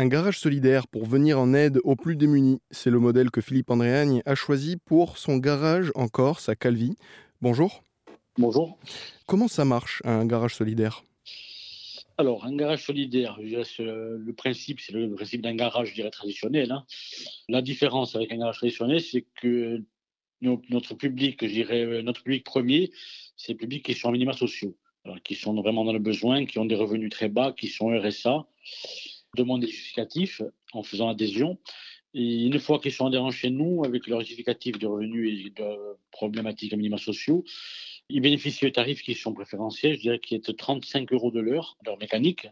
Un garage solidaire pour venir en aide aux plus démunis. C'est le modèle que Philippe Andréagne a choisi pour son garage en Corse, à Calvi. Bonjour. Bonjour. Comment ça marche, un garage solidaire? Alors, un garage solidaire, le principe, c'est le principe d'un garage, je dirais, traditionnel. Hein. La différence avec un garage traditionnel, c'est que notre public, je dirais, notre public premier, c'est le public qui sont en minima sociaux, qui sont vraiment dans le besoin, qui ont des revenus très bas, qui sont RSA demande des justificatifs en faisant adhésion. Et une fois qu'ils sont adhérents chez nous, avec leur justificatif de revenus et de problématiques à minima sociaux, ils bénéficient de tarifs qui sont préférentiels, je dirais qui est de 35 euros de l'heure, leur mécanique.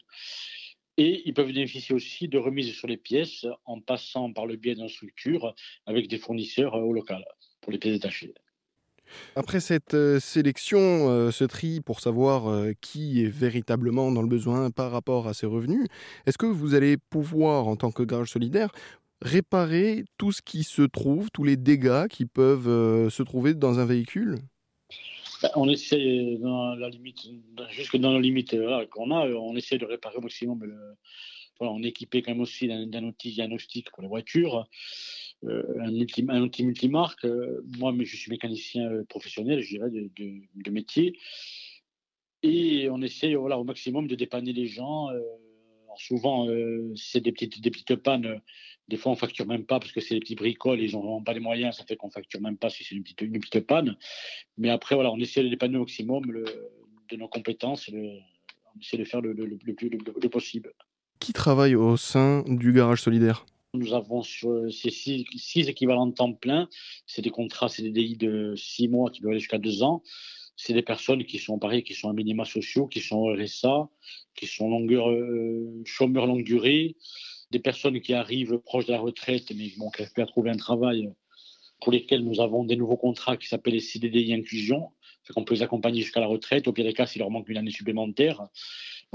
Et ils peuvent bénéficier aussi de remises sur les pièces en passant par le biais d'une structure avec des fournisseurs au local pour les pièces détachées. Après cette euh, sélection, euh, ce tri pour savoir euh, qui est véritablement dans le besoin par rapport à ses revenus, est-ce que vous allez pouvoir, en tant que garage solidaire, réparer tout ce qui se trouve, tous les dégâts qui peuvent se trouver dans un véhicule? Bah, on essaie, dans la limite, jusque dans la limite qu'on a, on essaie de réparer au maximum. on est équipé quand même aussi d'un outil diagnostic pour les voitures. Euh, un, outil, un multimarque. Euh, moi, mais je suis mécanicien euh, professionnel, je dirais, de, métier. Et on essaie voilà, au maximum de dépanner les gens. souvent, c'est des petites, des petites pannes. Des fois, on facture même pas parce que c'est des petits bricoles, ils n'ont pas les moyens, ça fait qu'on facture même pas si c'est une petite, une petite panne. Mais après, voilà, on essaie de dépanner au maximum de nos compétences. on essaie de faire le, le, plus le possible. Qui travaille au sein du garage solidaire? Nous avons sur ces six, équivalents de temps plein, c'est des contrats CDI de six mois qui peuvent aller jusqu'à deux ans. C'est des personnes qui sont pareil, qui sont à minima sociaux, qui sont RSA, qui sont euh, chômeurs longue durée, des personnes qui arrivent proches de la retraite mais qui n'ont pas à trouver un travail pour lesquels nous avons des nouveaux contrats qui s'appellent les CDDI inclusion. On peut les accompagner jusqu'à la retraite. Au pire des cas, s'il leur manque une année supplémentaire,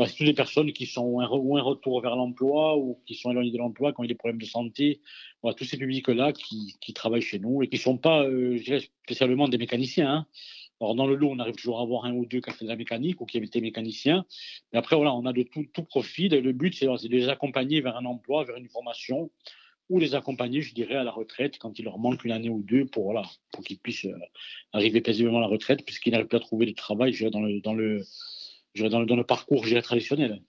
c'est toutes des personnes qui sont ou un retour vers l'emploi ou qui sont éloignées de l'emploi, qui ont eu des problèmes de santé. Voilà, tous ces publics-là qui, travaillent chez nous et qui ne sont pas, euh, spécialement des mécaniciens. Hein. Alors, dans le lot, on arrive toujours à avoir un ou deux qui ont fait de la mécanique ou qui avaient été mécaniciens. Mais après, voilà, on a de tout, tout profil. Le but, c'est de les accompagner vers un emploi, vers une formation ou les accompagner, je dirais, à la retraite quand il leur manque une année ou deux pour, qu'ils puissent euh, arriver paisiblement à la retraite, puisqu'ils n'arrivent plus à trouver de travail dans le, dans le, parcours traditionnel.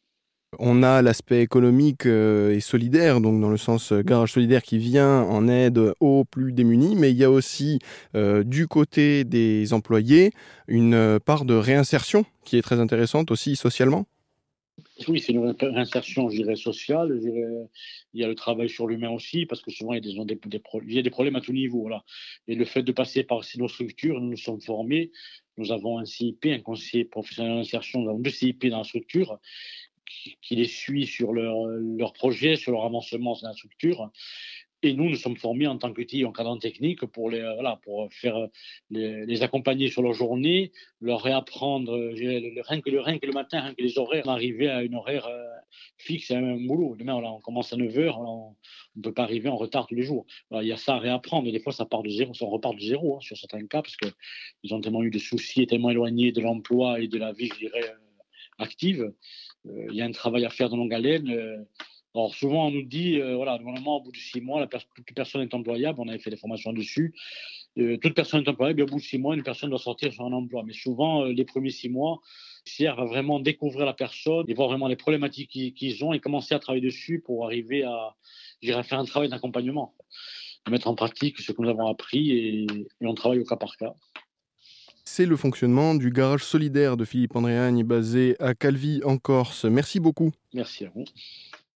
On a l'aspect économique euh, et solidaire, donc dans le sens euh, garage solidaire qui vient en aide aux plus démunis, mais il y a aussi euh, du côté des employés une part de réinsertion qui est très intéressante aussi socialement. Oui, c'est une réinsertion, je dirais, sociale. il y a le travail sur l'humain aussi, parce que souvent, il y a des, problèmes à tout niveau. Voilà. Et le fait de passer par ces structures, nous nous sommes formés. Nous avons un CIP, un conseiller professionnel d'insertion, nous avons deux CIP dans la structure qui, les suit sur leur, leur projet, sur leur avancement dans la structure. Et nous, nous sommes formés en tant qu'outils cadre technique pour, les, voilà, pour faire les, accompagner sur leur journée, leur réapprendre, rien, que le, rien le matin, rien que les horaires, arriver à une horaire euh, fixe, à un boulot. Demain, on commence à 9h, on ne peut pas arriver en retard tous les jours. il y a ça à réapprendre. Des fois, ça part de zéro, ça repart de zéro hein, sur certains cas, parce qu'ils ont tellement eu de soucis, tellement éloignés de l'emploi et de la vie, je dirais, euh, active. Euh, il y a un travail à faire de longue haleine. Alors souvent on nous dit, euh, voilà, normalement au bout de six mois, la toute personne est employable, on avait fait des formations dessus, euh, toute personne est employable, et au bout de six mois, une personne doit sortir sur un emploi. Mais souvent, euh, les premiers six mois servent à vraiment découvrir la personne et voir vraiment les problématiques qu'ils ont et commencer à travailler dessus pour arriver à, à faire un travail d'accompagnement, mettre en pratique ce que nous avons appris et, et on travaille au cas par cas. C'est le fonctionnement du garage solidaire de Philippe Andréagne basé à Calvi en Corse. Merci beaucoup. Merci à vous.